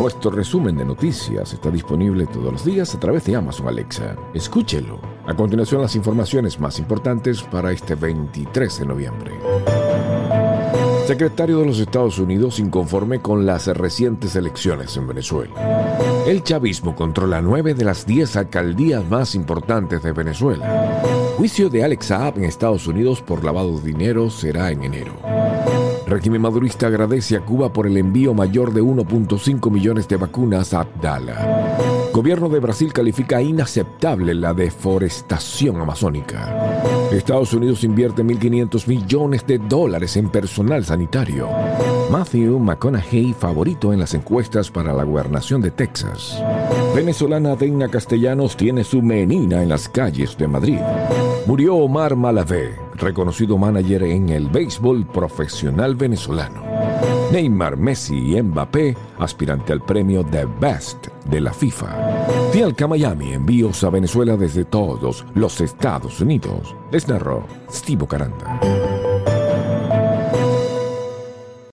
Nuestro resumen de noticias está disponible todos los días a través de Amazon Alexa. Escúchelo. A continuación, las informaciones más importantes para este 23 de noviembre. Secretario de los Estados Unidos inconforme con las recientes elecciones en Venezuela. El chavismo controla nueve de las diez alcaldías más importantes de Venezuela. Juicio de Alex Saab en Estados Unidos por lavado de dinero será en enero. Régimen madurista agradece a Cuba por el envío mayor de 1.5 millones de vacunas a Abdala. Gobierno de Brasil califica inaceptable la deforestación amazónica. Estados Unidos invierte 1.500 millones de dólares en personal sanitario. Matthew McConaughey favorito en las encuestas para la gobernación de Texas. Venezolana Deina Castellanos tiene su menina en las calles de Madrid. Murió Omar Malavé, reconocido manager en el béisbol profesional venezolano. Neymar, Messi y Mbappé, aspirante al premio The Best de la FIFA. Fialca Miami, envíos a Venezuela desde todos los Estados Unidos. Les narró Steve Caranda.